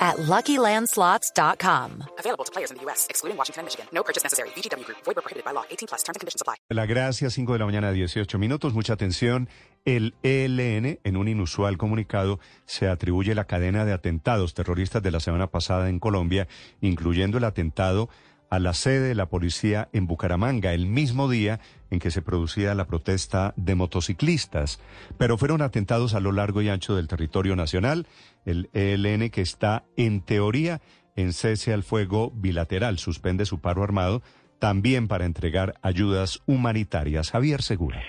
at LuckyLandSlots.com. Available to players in the U.S., excluding Washington and Michigan. No purchase necessary. VGW Group. Void prohibited by law. 18 plus. Terms and conditions apply. La gracia, 5 de la mañana, 18 minutos. Mucha atención. El ELN, en un inusual comunicado, se atribuye la cadena de atentados terroristas de la semana pasada en Colombia, incluyendo el atentado a la sede de la policía en Bucaramanga, el mismo día en que se producía la protesta de motociclistas. Pero fueron atentados a lo largo y ancho del territorio nacional. El ELN, que está en teoría en cese al fuego bilateral, suspende su paro armado, también para entregar ayudas humanitarias. Javier Segura.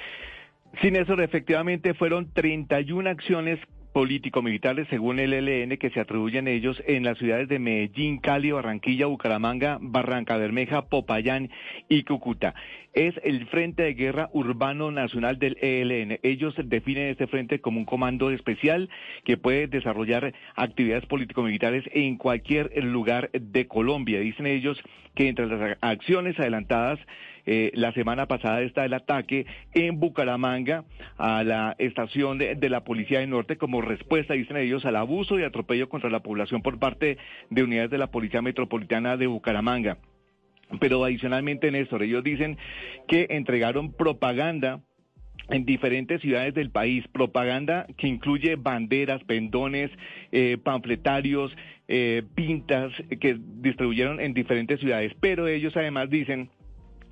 Sin eso, efectivamente fueron 31 acciones político-militares, según el ELN, que se atribuyen ellos en las ciudades de Medellín, Cali, Barranquilla, Bucaramanga, Barranca Bermeja, Popayán y Cúcuta. Es el Frente de Guerra Urbano Nacional del ELN. Ellos definen este frente como un comando especial que puede desarrollar actividades político-militares en cualquier lugar de Colombia. Dicen ellos que entre las acciones adelantadas eh, la semana pasada está el ataque en Bucaramanga a la estación de, de, la Policía del Norte como respuesta, dicen ellos, al abuso y atropello contra la población por parte de unidades de la Policía Metropolitana de Bucaramanga. Pero adicionalmente, Néstor, ellos dicen que entregaron propaganda en diferentes ciudades del país, propaganda que incluye banderas, pendones, eh, panfletarios, eh, pintas que distribuyeron en diferentes ciudades. Pero ellos además dicen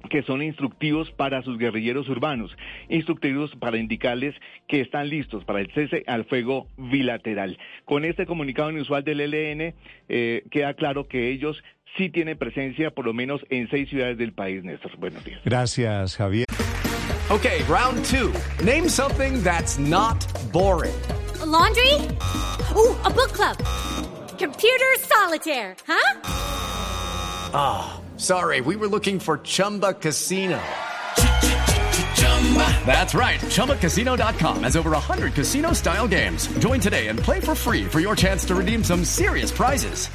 que son instructivos para sus guerrilleros urbanos, instructivos para indicarles que están listos para el cese al fuego bilateral. Con este comunicado inusual del ELN eh, queda claro que ellos sí tienen presencia por lo menos en seis ciudades del país, Néstor. Buenos días. Gracias, Javier. Okay, round two. Name something that's not boring. A laundry? Ooh, a book club. Computer solitaire, huh? Ah. Sorry, we were looking for Chumba Casino. That's right. ChumbaCasino.com has over 100 casino style games. Join today and play for free for your chance to redeem some serious prizes.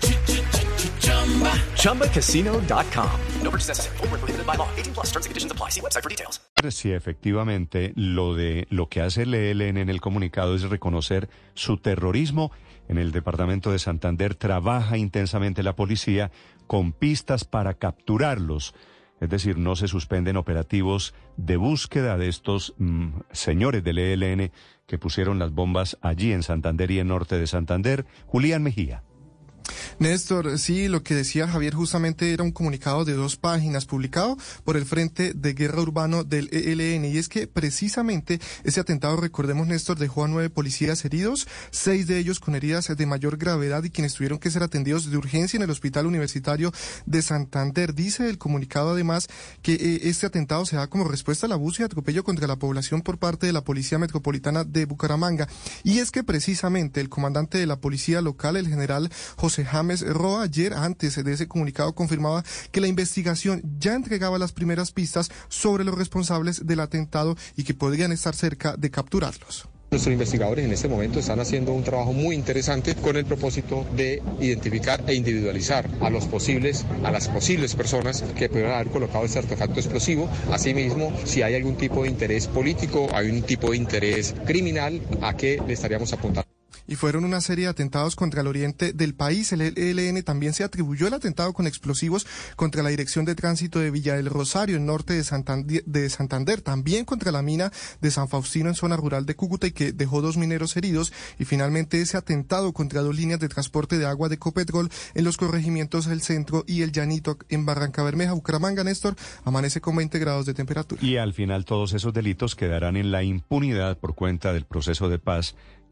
ChumbaCasino.com. No purchase necessary. Full prohibited by law. 18 plus terms and conditions apply. See website for details. Sí, efectivamente, lo, de, lo que hace el ELN en el comunicado es reconocer su terrorismo. En el departamento de Santander trabaja intensamente la policía con pistas para capturarlos. Es decir, no se suspenden operativos de búsqueda de estos mmm, señores del ELN que pusieron las bombas allí en Santander y en norte de Santander. Julián Mejía. Néstor, sí, lo que decía Javier justamente era un comunicado de dos páginas publicado por el Frente de Guerra Urbano del ELN y es que precisamente ese atentado, recordemos Néstor, dejó a nueve policías heridos, seis de ellos con heridas de mayor gravedad y quienes tuvieron que ser atendidos de urgencia en el Hospital Universitario de Santander. Dice el comunicado además que eh, este atentado se da como respuesta al abuso y atropello contra la población por parte de la Policía Metropolitana de Bucaramanga y es que precisamente el comandante de la policía local, el general José James Roa, ayer antes de ese comunicado confirmaba que la investigación ya entregaba las primeras pistas sobre los responsables del atentado y que podrían estar cerca de capturarlos. Nuestros investigadores en este momento están haciendo un trabajo muy interesante con el propósito de identificar e individualizar a los posibles, a las posibles personas que pudieran haber colocado este artefacto explosivo. Asimismo, si hay algún tipo de interés político, hay un tipo de interés criminal, a qué le estaríamos apuntando y fueron una serie de atentados contra el oriente del país. El ELN también se atribuyó el atentado con explosivos contra la dirección de tránsito de Villa del Rosario, en norte de Santander, de Santander, también contra la mina de San Faustino en zona rural de Cúcuta y que dejó dos mineros heridos y finalmente ese atentado contra dos líneas de transporte de agua de Copetrol en los corregimientos del centro y el Llanito en Barranca Bermeja, Bucaramanga, Néstor, amanece con 20 grados de temperatura. Y al final todos esos delitos quedarán en la impunidad por cuenta del proceso de paz